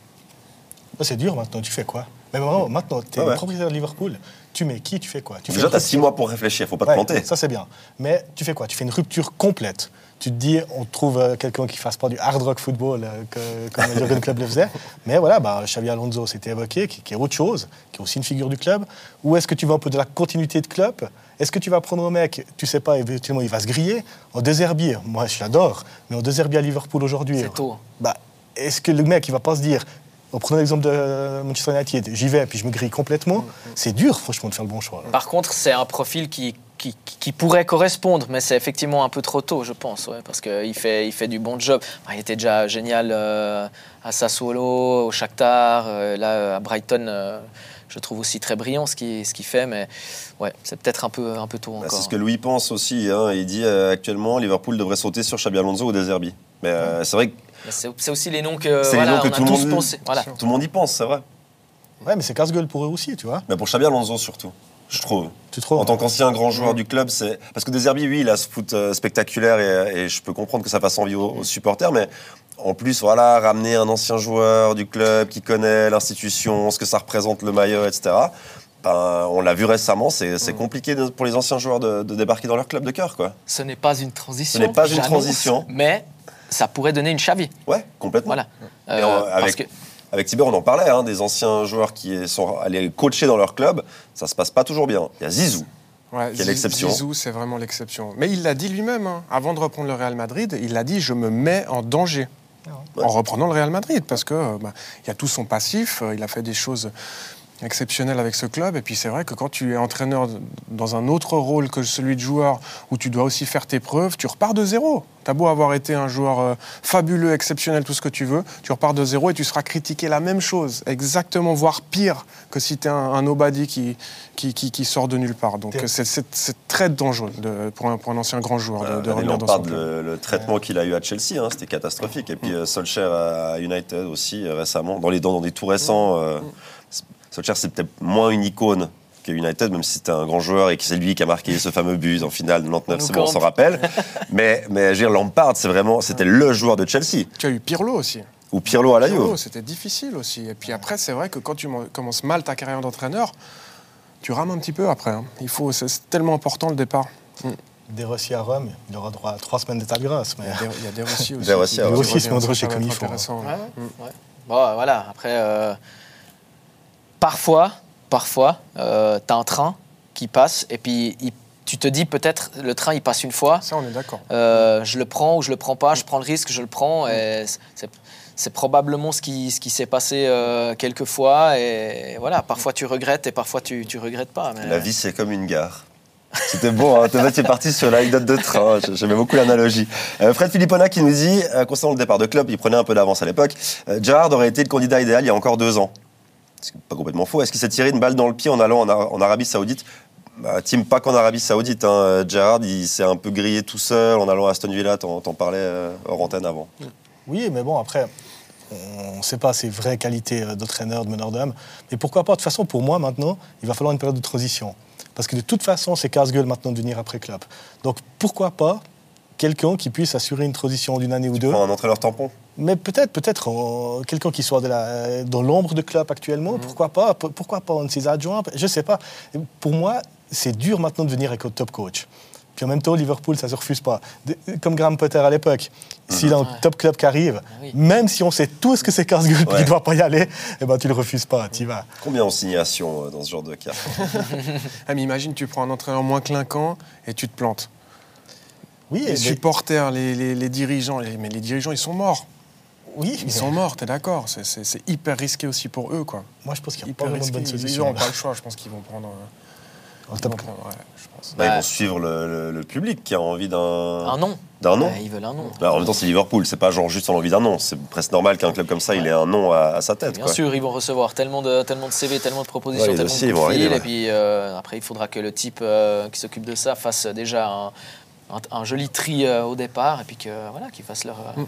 C'est dur maintenant, tu fais quoi? Mais maintenant, tu es ah propriétaire de Liverpool, tu mets qui, tu fais quoi? Tu Déjà, tu as six mois pour réfléchir, faut pas te planter. Ça, c'est bien. Mais tu fais quoi? Tu fais une rupture complète. Tu te dis, on trouve euh, quelqu'un qui fasse pas du hard rock football euh, comme le Jurgen Club le faisait. Mais voilà, bah, Xavi Alonso, c'était évoqué, qui, qui, est autre chose, qui est aussi une figure du club. Ou est-ce que tu veux un peu de la continuité de club est-ce que tu vas prendre un mec, tu sais pas, éventuellement il va se griller? En deux herbiers, moi je l'adore, mais en deux herbiers à Liverpool aujourd'hui. C'est tôt. Bah, est-ce que le mec il va pas se dire, en prenant l'exemple de Manchester United, j'y vais puis je me grille complètement, mm-hmm. c'est dur franchement de faire le bon choix. Par contre, c'est un profil qui, qui, pourrait correspondre, mais c'est effectivement un peu trop tôt, je pense, parce qu'il fait, il fait du bon job. il était déjà génial euh, à Sassuolo, au Shakhtar, euh, là à Brighton. Euh, je trouve aussi très brillant ce qu'il ce fait, mais ouais, c'est peut-être un peu, un peu tôt bah, encore. c'est ce que Louis pense aussi. Hein. Il dit euh, actuellement Liverpool devrait sauter sur Xabi Alonso ou Deserbi. Mais euh, c'est vrai que. C'est aussi les noms que, voilà, que tout, le monde, pensé. Voilà. tout le monde y pense, c'est vrai. Ouais, mais c'est casse-gueule pour eux aussi, tu vois. Mais pour Xabi Alonso surtout, je trouve. Tu trouves En tant qu'ancien grand joueur du club, c'est parce que Deserbi, oui, il a ce foot euh, spectaculaire et, et je peux comprendre que ça fasse envie aux, aux supporters, mais en plus, voilà, ramener un ancien joueur du club qui connaît l'institution, ce que ça représente le maillot, etc. Ben, on l'a vu récemment, c'est compliqué de- pour les anciens joueurs de, de débarquer dans leur club de cœur, quoi. Ce n'est pas une transition. Ce n'est pas une transition. Mais ça pourrait donner une Xavi. Ouais, complètement. Voilà. Euh, on- parce que avec Tiber, on en parlait, hein, des anciens joueurs qui sont allés coacher dans leur club, ça se passe pas toujours bien. Il y a Zizou. Ouais, Quelle Zi- exception. Zizou, c'est vraiment l'exception. Mais il l'a dit lui-même, hein, avant de reprendre le Real Madrid, il a dit je me mets en danger Ouais. en reprenant le Real Madrid parce que euh, bah, il y a tout son passif, euh, il a fait des choses exceptionnelles avec ce club et puis c'est vrai que quand tu es entraîneur dans un autre rôle que celui de joueur où tu dois aussi faire tes preuves, tu repars de zéro. T'as beau avoir été un joueur euh, fabuleux, exceptionnel, tout ce que tu veux, tu repars de zéro et tu seras critiqué la même chose, exactement, voire pire que si tu es un, un nobody qui, qui, qui- qui sort de nulle part. Donc c'est- c'est c'est très dangereux de- pour, un, pour un ancien grand joueur de, Euh, de revenir dans club. le, le traitement qu'il a eu à Chelsea, hein, c'était catastrophique. Et puis euh, Solskjaer à United aussi récemment, dans les dans, dans des tout récents. euh, Solskjaer c'est peut-être moins une icône que United, même si c'était un grand joueur et que c'est lui qui a marqué ce fameux but en finale 99, Nous c'est bon, on s'en rappelle. mais mais je veux dire, Lampard, c'est vraiment, c'était le joueur de Chelsea Tu as eu Pirlo aussi. ou Pirlo à la Pirlo, Juve. c'était difficile aussi. Et puis après, c'est vrai que quand tu commences mal ta carrière d'entraîneur, tu rames un petit peu après. hein. Il faut, c'est tellement important le départ. Des Rossi à Rome, il aura droit à trois semaines d'état de grâce. Mais... Il y a des, y Rossi aussi. Des Rossi, ouais. Rossi, reviennent, c'est comme il faut. intéressant. Ouais, Mm. ouais. Bon, voilà. Après, euh, parfois, parfois, euh, t'as un train qui passe et puis il- tu te dis peut-être le train il passe une fois. Ça, on est d'accord. Euh, je le prends ou je le prends pas, je prends le risque, je le prends. Et c'est, c'est probablement ce qui, ce qui s'est passé euh, quelques fois. Et voilà, parfois tu regrettes et parfois tu, tu regrettes pas. Mais... La vie, c'est comme une gare. C'était beau, hein. Thomas, tu es parti sur l'anecdote de train. J'aimais beaucoup l'analogie. Euh, Fred Philippona qui nous dit, euh, concernant le départ de club, il prenait un peu d'avance à l'époque. euh, Gerrard aurait été le candidat idéal il y a encore deux ans. C'est pas complètement faux. Est-ce qu'il s'est tiré une balle dans le pied en allant en, Ar- en Arabie Saoudite? Bah, Tim, pas qu'en Arabie Saoudite. Hein. Euh, il s'est un peu grillé tout seul en allant à Aston Villa. T'en parlais euh, hors antenne avant. Oui, mais bon, après, on ne sait pas ses vraies qualités euh, d'entraîneur, de meneur d'homme. Mais pourquoi pas De toute façon, pour moi, maintenant, il va falloir une période de transition. Parce que de toute façon, c'est casse-gueule maintenant de venir après club. Donc pourquoi pas quelqu'un qui puisse assurer une transition d'une année ou deux Prends un entraîneur tampon. mais peut-être, peut-être euh, quelqu'un qui soit de la- euh, dans l'ombre de club actuellement, pourquoi pas P- Pourquoi pas un de ses adjoints Je sais pas. Pour moi, c'est dur maintenant de venir avec un top coach. Puis en même temps, Liverpool, ça se refuse pas. De- comme Graham Potter à l'époque. S'il a un top club qui arrive, oui. même si on sait tout ce que c'est casse-gueule Ouais. qu'il ne doit pas y aller, eh ben, tu le refuses pas, tu y vas. Combien on signe à Sion euh, dans ce genre de cas? Ah, mais imagine, tu prends un entraîneur moins clinquant et tu te plantes. Oui, Les mais- supporters, les, les- les dirigeants, les- mais les dirigeants, ils sont morts. oui, Ils mais sont morts, t'es d'accord C'est- hyper risqué aussi pour eux, quoi. moi je pense qu'il n'y a Hyper pas vraiment de bonne Ils n'auront là. pas le choix, je pense qu'ils vont prendre. euh, Un ils vont club. prendre, ouais, je pense. Bah, Ils Bah, vont suivre le, le- le public qui a envie d'un Un nom. d'un nom. Ouais, ils veulent un nom. Bah, en même temps, c'est Liverpool, c'est pas genre juste en envie d'un nom. C'est presque normal qu'un club comme ça, il ait un nom à, à sa tête. Bien quoi. sûr, ils vont recevoir tellement de, tellement de CV, tellement de propositions, Ouais, tellement dossiers, de ils vont coups de fil, arriver, Et puis euh, après, il faudra que le type euh, qui s'occupe de ça fasse déjà un, un- un joli tri euh, au départ et puis que voilà, qu'ils fassent leur, euh, Mm.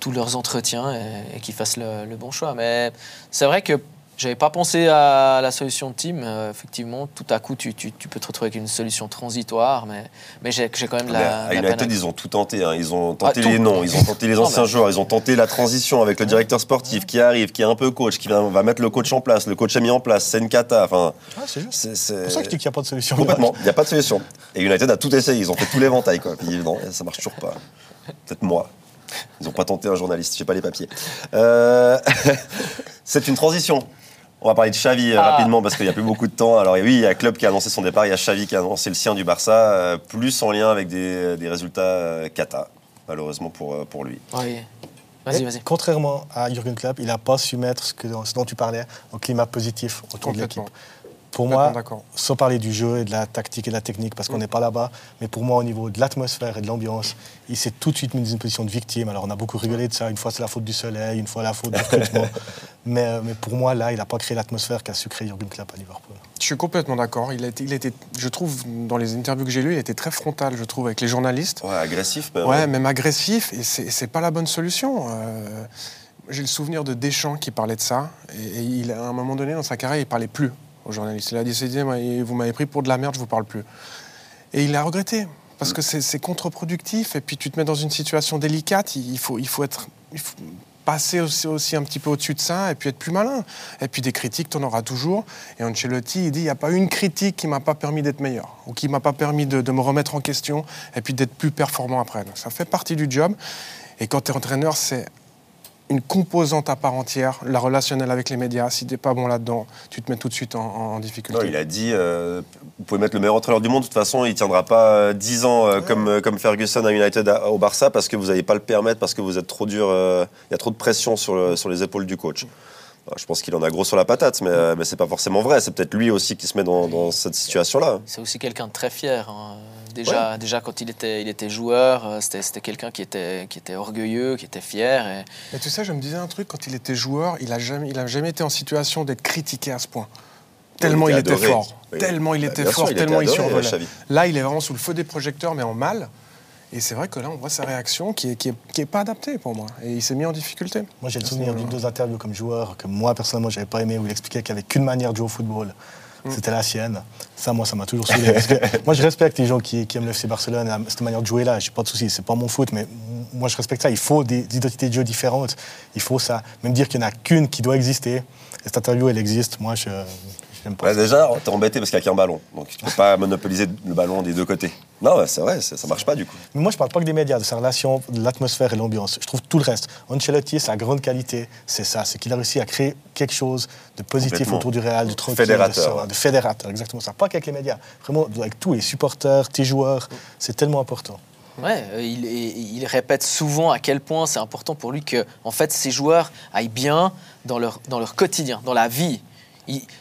tous- leurs entretiens et, et qu'ils fassent le, le bon choix. Mais c'est vrai que j'avais pas pensé à la solution de team. Euh, effectivement, tout à coup, tu, tu- tu peux te retrouver avec une solution transitoire, mais, mais j'ai quand même la. à la United, peine à- ils ont tout tenté. hein. Ils ont tenté Ah, les noms, ils ont tenté les Non, anciens joueurs, ils ont tenté la transition avec le directeur sportif qui arrive, qui est un peu coach, qui va, va mettre le coach en place. Le coach est mis en place, c'est une cata. Enfin, Ah, c'est juste. c'est C'est pour ça que je dis qu'il n'y a pas de solution. Complètement, il n'y a pas de solution. Et United a tout essayé, ils ont fait tout l'éventail. Quoi. Puis non, ça marche toujours pas. Peut-être moi. Ils n'ont pas tenté un journaliste, j'ai pas les papiers. Euh, c'est une transition. On va parler de Xavi euh, Ah. rapidement parce qu'il n'y a plus beaucoup de temps. Alors oui, il y a Club qui a annoncé son départ, il y a Xavi qui a annoncé le sien du Barça, euh, plus en lien avec des, des résultats euh, cata, malheureusement pour, euh, pour lui. Oui. Vas-y, Et vas-y. Contrairement à Jürgen Klopp, il n'a pas su mettre ce, que, ce dont tu parlais, un climat positif autour de l'équipe. Pour moi, sans parler du jeu et de la tactique et de la technique, parce qu'on n'est pas là-bas, mais pour moi, au niveau de l'atmosphère et de l'ambiance, il s'est tout de suite mis dans une position de victime. Alors, on a beaucoup rigolé de ça. Une fois, c'est la faute du soleil, une fois, la faute du recrutement. mais, euh, mais pour moi, là, il n'a pas créé l'atmosphère qu'a su créer Jürgen Klopp à Liverpool. Je suis complètement d'accord. Il a été, il a été- je trouve, dans les interviews que j'ai lues, il était très frontal, je trouve, avec les journalistes. Ouais, agressif, mais Ouais, même agressif, et c'est c'est pas la bonne solution. Euh, j'ai le souvenir de Deschamps qui parlait de ça. Et, il, à un moment donné, dans sa carrière, il parlait plus aux journalistes. Il a décidé, vous m'avez pris pour de la merde, je vous parle plus. Et il a regretté parce que c'est contre-productif et puis tu te mets dans une situation délicate. Il faut, il faut être, passer aussi, un petit peu au-dessus de ça et puis être plus malin. Et puis des critiques, tu en auras toujours. Et Ancelotti, il dit il n'y a pas une critique qui m'a pas permis d'être meilleur ou qui m'a pas permis de, de, me remettre en question et puis d'être plus performant après. Donc, ça fait partie du job. Et quand tu es entraîneur, c'est une composante à part entière, la relationnelle avec les médias. Si tu n'es pas bon là-dedans, tu te mets tout de suite en, difficulté. Non, il a dit, euh, vous pouvez mettre le meilleur entraîneur du monde, de toute façon, il ne tiendra pas 10 euh, ans euh, comme, comme Ferguson à United au Barça parce que vous n'allez pas le permettre, parce que vous êtes trop dur, il y a trop de pression sur, sur les épaules du coach. Je pense qu'il en a gros sur la patate, mais, mais c'est pas forcément vrai. C'est peut-être lui aussi qui se met dans, cette situation-là. C'est aussi quelqu'un de très fier. Hein. Déjà, déjà quand il était, il était joueur, euh, c'était quelqu'un qui était, qui était orgueilleux, qui était fier. Et... tu sais, je me disais un truc, quand il était joueur, il n'a jamais, il a jamais été en situation d'être critiqué à ce point. Tellement il, était fort, tellement il bah, était fort, tellement il survolait. Là, il est vraiment sous le feu des projecteurs, mais en mal. Et c'est vrai que là, on voit sa réaction qui n'est qui est, pas adaptée pour moi. Et il s'est mis en difficulté. Moi, j'ai le souvenir d'une deux interviews comme joueur que moi, personnellement, j'avais pas aimé, où il expliquait qu'il n'y avait qu'une manière de jouer au football. Mm. C'était la sienne. Ça, moi, ça m'a toujours saoulé. moi, je respecte les gens qui, aiment le FC Barcelone, cette manière de jouer là. J'ai pas de soucis. C'est pas mon foot, mais moi, je respecte ça. Il faut des, identités de jeu différentes. Il faut ça. Même dire qu'il n'y en a qu'une qui doit exister. Et cette interview, elle existe. Moi, je, déjà, t'es embêté parce qu'il n'y a qu'un ballon. Donc tu ne peux pas monopoliser le ballon des deux côtés. Non, c'est vrai, ça ne marche pas du coup. Mais moi, je parle pas que des médias, de sa relation, de l'atmosphère et l'ambiance. Je trouve tout le reste. Ancelotti, sa grande qualité, c'est ça. C'est qu'il a réussi à créer quelque chose de positif autour du Real, de tranquille, fédérateur. De, fédérateur, exactement ça. Pas qu'avec les médias. Vraiment, avec tous les supporters, tes joueurs, c'est tellement important. Ouais, euh, il, il, répète souvent à quel point c'est important pour lui que, en fait, ces joueurs aillent bien dans leur, dans leur quotidien, dans la vie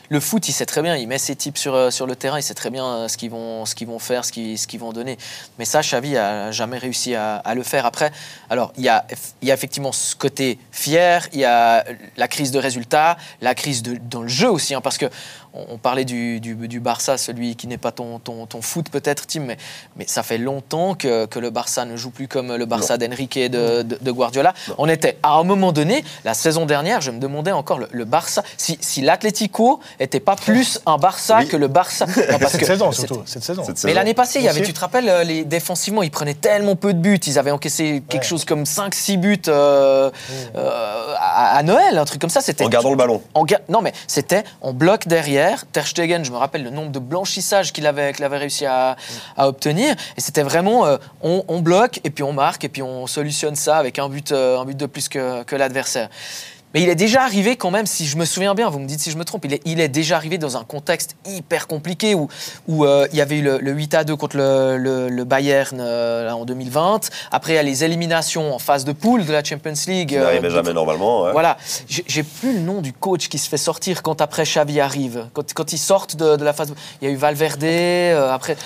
le foot, il sait très bien, il met ses types sur, euh, sur le terrain, il sait très bien euh, ce qu'ils vont, vont faire, ce qu'ils, vont donner. Mais ça, Xavi a jamais réussi à, le faire. Après, alors, il y, a, il y a effectivement ce côté fier, il y a la crise de résultats, la crise dans le jeu aussi, hein, parce que on, parlait du, du, Barça, celui qui n'est pas ton, ton, ton foot peut-être, Tim, mais, mais ça fait longtemps que, que, le Barça ne joue plus comme le Barça d'Enrique et de, de, Guardiola. On était, à un moment donné, la saison dernière, je me demandais encore le, Barça, si, si l'Atlético était pas plus un Barça que le Barça. cette saison surtout. Cette saison. mais l'année passée, il y avait, tu te rappelles, euh, les, défensivement, ils prenaient tellement peu de buts. Ils avaient encaissé quelque chose comme 5-6 buts euh, euh, à, Noël, un truc comme ça. En gardant le ballon. En, non, mais c'était en bloc derrière Stegen, je me rappelle le nombre de blanchissages qu'il avait, réussi à, obtenir. Et c'était vraiment, euh, on, bloque et puis on marque et puis on solutionne ça avec un but, euh, un but de plus que l'adversaire. Mais il est déjà arrivé quand même, si je me souviens bien, vous me dites si je me trompe, il est, il est déjà arrivé dans un contexte hyper compliqué où, où euh, il y avait eu le, 8 à 2 contre le, le, Bayern euh, en 2020. Après, il y a les éliminations en phase de poule de la Champions League. Qui n'arrivait euh, jamais normalement. Voilà. J'ai plus le nom du coach qui se fait sortir quand après Xavi arrive. Quand, quand ils sortent de, de, la phase. Il y a eu Valverde, après.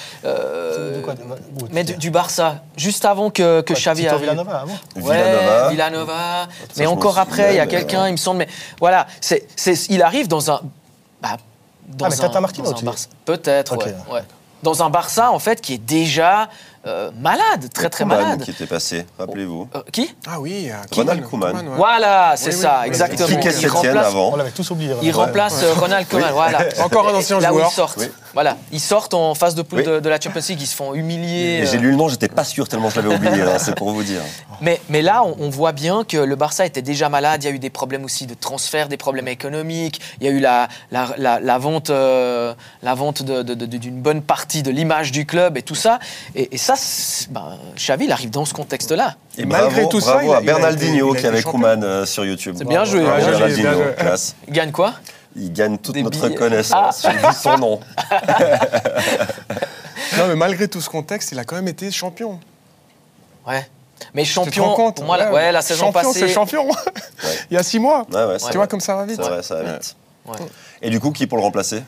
mais du, Barça, juste avant que, que Xavi arrive. Villanova avant. Ouais, Villanova. mais encore après, il y a quelqu'un il me semble. Mais voilà, c'est, il arrive dans un. Bah, dans ah, mais Tata Martino, Peut-être, ouais. Dans un Barça, en fait, qui est déjà euh, malade, très très malade. qui était passé, rappelez-vous. Euh, qui? Ah oui, euh, Ronald Koeman. Voilà, c'est ça, exactement. Qui il remplace, avant On l'avait tous oublié. Il remplace Ronald Koeman, voilà. Encore un ancien joueur. Là où ils sortent. Voilà, ils sortent en phase de poule de, la Champions League, ils se font humilier. J'ai lu le nom, j'étais pas sûr tellement je l'avais oublié, hein, c'est pour vous dire. Mais, mais là, on, voit bien que le Barça était déjà malade, il y a eu des problèmes aussi de transfert, des problèmes économiques, il y a eu la, la, la, vente, la vente d'une bonne partie de l'image du club et tout ça. Et, et ça, ben, Xavi, il arrive dans ce contexte-là. Et, malgré tout ça, bravo à Bernaldinho qui est avec Kouman euh, sur YouTube. C'est bien joué. Bernaldinho, classe. Il gagne quoi? Il gagne toute notre connaissance. Ah. J'ai vu son nom. non, mais malgré tout ce contexte, il a quand même été champion. Ouais. Mais champion, pour moi, ouais. la saison champion, passée. c'est champion. il y a six mois. tu vois comme ça va vite. C'est vrai, ça va vite. Et du coup, qui pour le remplacer?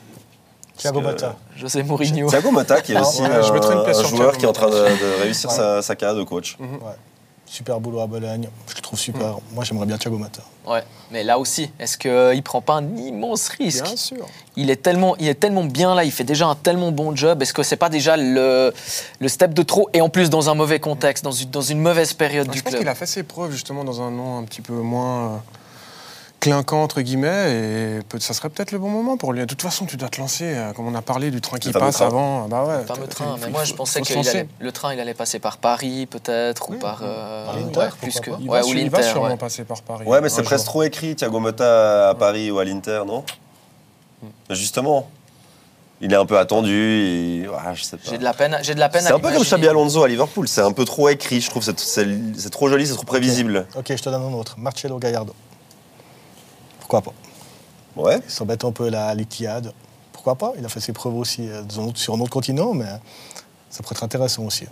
Thiago Motta. José Mourinho. Thiago Motta, qui est aussi un, joueur qui est en train de, réussir sa, carrière de coach. Mhm. Super boulot à Bologne, je le trouve super. Mhm. Moi, j'aimerais bien Thiago Motta. Ouais, mais là aussi, est-ce qu'il ne prend pas un immense risque? Bien sûr. Il est, tellement, il est tellement bien là, il fait déjà un tellement bon job. Est-ce que c'est pas déjà le, le step de trop? Et en plus, dans un mauvais contexte, dans une, dans une mauvaise période du je club. Je pense qu'il a fait ses preuves justement dans un nom un petit peu moins. Euh, clinquant entre guillemets et peut- ça serait peut-être le bon moment pour lui. De toute façon, tu dois te lancer, euh, comme on a parlé du train qui passe train. avant. Bah ouais, Le train. Mais faut- moi, je pensais que lancer. le train, il allait passer par Paris, peut-être, ou par. euh, l'Inter, plus que. Il ouais, va, ou su- il va l'Inter. sûrement ouais. passer par Paris. Ouais, mais c'est presque trop écrit, Thiago Motta à Paris ou à l'Inter, non? Justement. Il est un peu attendu, et... ouais, je sais pas. J'ai de la peine. J'ai de la peine. C'est un peu comme. Xabi Alonso à Liverpool, c'est un peu trop écrit, je trouve, c'est- trop joli, c'est trop prévisible. Ok, je te donne un autre. Marcelo Gallardo. Pourquoi pas? Ouais. Il s'embête un peu la l'Ikiad. Pourquoi pas? Il a fait ses preuves aussi euh, dans sur un autre continent, mais ça pourrait être intéressant aussi.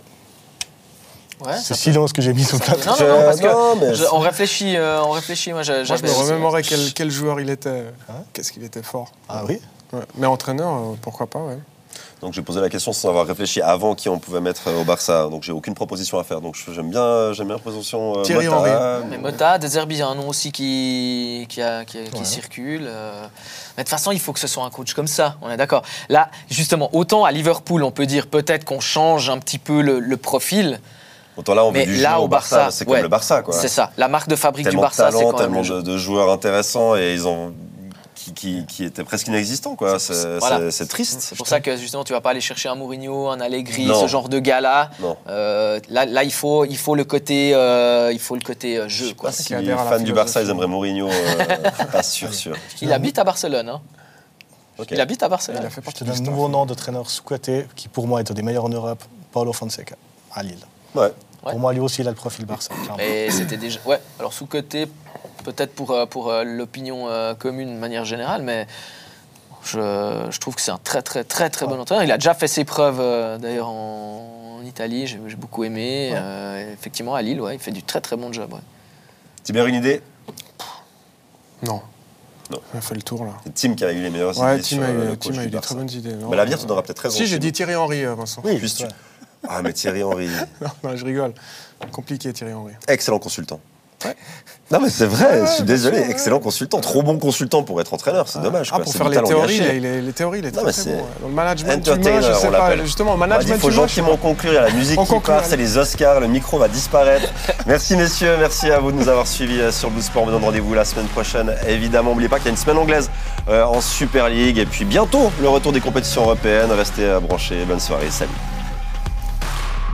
Ouais, C'est silence que j'ai mis sur le peut- plateau. Non, Je- non, non, parce que non, mais je- c'est- on réfléchit. euh, on réfléchit. Moi, je me remémorais quel, quel joueur il était. Hein? Qu'est-ce qu'il était fort. Ah oui? Ouais. Mais entraîneur, euh, pourquoi pas, ouais. Donc j'ai posé la question sans avoir réfléchi avant qui on pouvait mettre euh, au Barça. Donc j'ai aucune proposition à faire. Donc j'aime bien, j'aime bien la proposition. euh, Thierry Motta. Mais Mota, Deserbi, il y a un nom aussi qui, qui, a- qui, qui Ouais. circule. euh. Mais de toute façon, il faut que ce soit un coach comme ça, on est d'accord. Là, justement, autant à Liverpool, on peut dire peut-être qu'on change un petit peu le, le profil. Autant là on veut Mais du là, jeu au au Barça, Barça, c'est comme ouais. le Barça quoi. C'est ça. La marque de fabrique Tellement du Barça, c'est talent, quand même tellement de, de joueurs intéressants et ils ont qui, qui, qui étaient presque inexistants quoi. C'est Voilà. triste. C'est pour ça que justement, tu vas pas aller chercher un Mourinho, un Allegri, Non. ce genre de gars-là. Non. Euh, là, là, il faut, il faut le côté, euh, il faut le côté euh, jeu. Quoi. Si qui les fans du. Barça ils aimeraient Mourinho, euh, pas sûr sûr. Il habite à Barcelone. hein. Il habite à Barcelone. Il a fait Je partie te du donne un staff. nouveau nom de traîneur sous-côté qui, pour moi, est un des meilleurs en Europe, Paulo Fonseca, à Lille. Ouais. Ouais. Pour moi, lui aussi, il a le profil Barça. clairement. Et c'était déjà. Ouais, alors sous-côté, peut-être pour, euh, pour euh, l'opinion euh, commune de manière générale, mais je, je trouve que c'est un très, très, très, très bon entraîneur. Il a déjà fait ses preuves, euh, d'ailleurs, en, en Italie, j'ai beaucoup aimé. Euh, effectivement, à Lille, ouais, il fait du très, très bon job. ouais. Tibère une idée? Non. Non. On a fait le tour là. C'est Tim qui a eu les meilleures Ouais, idées Tim sur a eu, le Tim coach a eu des très bonnes idées. non. Mais l'avenir te donnera peut-être raison. Si, j'ai Tim. dit Thierry Henry, Vincent. Oui, ouais. Ah mais Thierry Henry, Non, non, je rigole. Compliqué, Thierry Henry. excellent consultant. Non mais c'est vrai, je suis désolé, sûr, ouais. excellent consultant, trop bon consultant pour être entraîneur, c'est dommage. Ah, quoi. pour faire les théories, il est- les théories, il est Non, très, mais très c'est bon. ouais. Dans le management humain, je sais on pas. l'appelle. Justement, management il faut gentiment conclure, il y a la musique On qui conclut, part, c'est les Oscars, le micro va disparaître. merci messieurs, merci à vous de nous avoir suivis euh, sur Blue Sport. On vous donne rendez-vous la semaine prochaine. Évidemment, n'oubliez pas qu'il y a une semaine anglaise euh, en Super League et puis bientôt le retour des compétitions européennes. Restez euh, branchés, bonne soirée, salut.